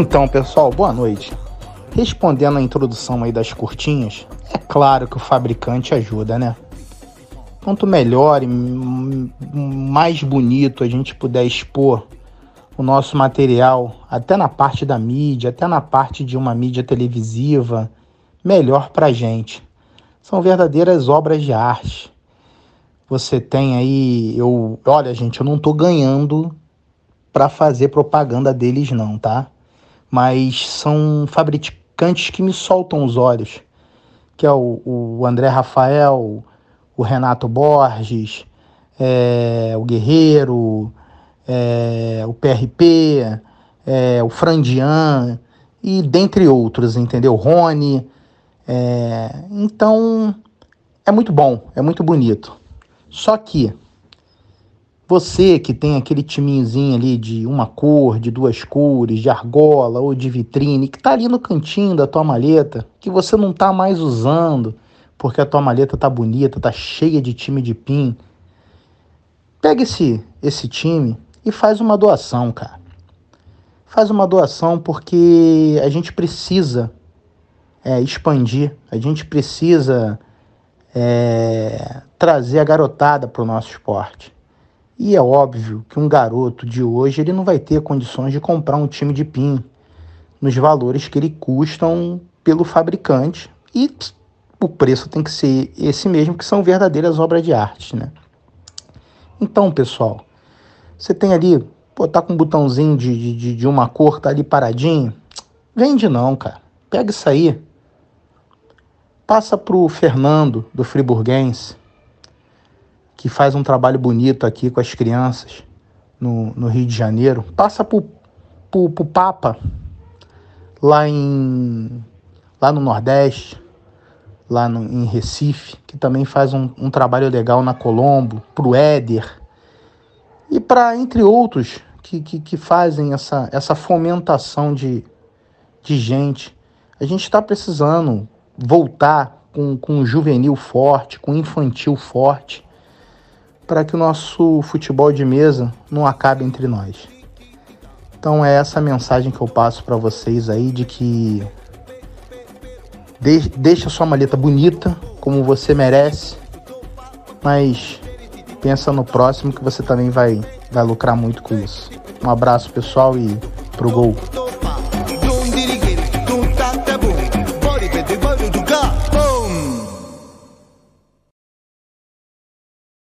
Então, pessoal, boa noite. Respondendo a introdução aí das curtinhas, é claro que o fabricante ajuda, né? Quanto melhor e mais bonito a gente puder expor o nosso material, até na parte da mídia, até na parte de uma mídia televisiva, melhor pra gente. São verdadeiras obras de arte. Você tem aí, eu, olha, gente, eu não tô ganhando para fazer propaganda deles não, tá? Mas são fabricantes que me soltam os olhos, que é o, o André Rafael, o Renato Borges, é, o Guerreiro, é, o PRP, é, o Frandian e dentre outros, entendeu? Rony. É, então é muito bom, é muito bonito. Só que você que tem aquele timinhozinho ali de uma cor, de duas cores, de argola ou de vitrine, que tá ali no cantinho da tua maleta, que você não tá mais usando, porque a tua maleta tá bonita, tá cheia de time de pin. Pega esse, esse time e faz uma doação, cara. Faz uma doação porque a gente precisa é, expandir, a gente precisa é, trazer a garotada para o nosso esporte. E é óbvio que um garoto de hoje ele não vai ter condições de comprar um time de PIN nos valores que ele custam pelo fabricante e o preço tem que ser esse mesmo, que são verdadeiras obras de arte, né? Então, pessoal, você tem ali, pô, tá com um botãozinho de, de, de uma cor, tá ali paradinho. Vende não, cara. Pega isso aí. Passa pro Fernando, do Friburguense, que faz um trabalho bonito aqui com as crianças no, no Rio de Janeiro. Passa pro, pro Papa, lá, em, lá no Nordeste, lá no, em Recife, que também faz um, um trabalho legal na Colombo, pro Éder e para, entre outros, que, que, que, fazem essa, essa fomentação de, de gente. A gente está precisando voltar com, um juvenil forte, com infantil forte, para que o nosso futebol de mesa não acabe entre nós. Então é essa mensagem que eu passo para vocês aí de que de, deixa sua maleta bonita, como você merece, mas pensa no próximo que você também vai, vai lucrar muito com isso. Um abraço pessoal e pro gol.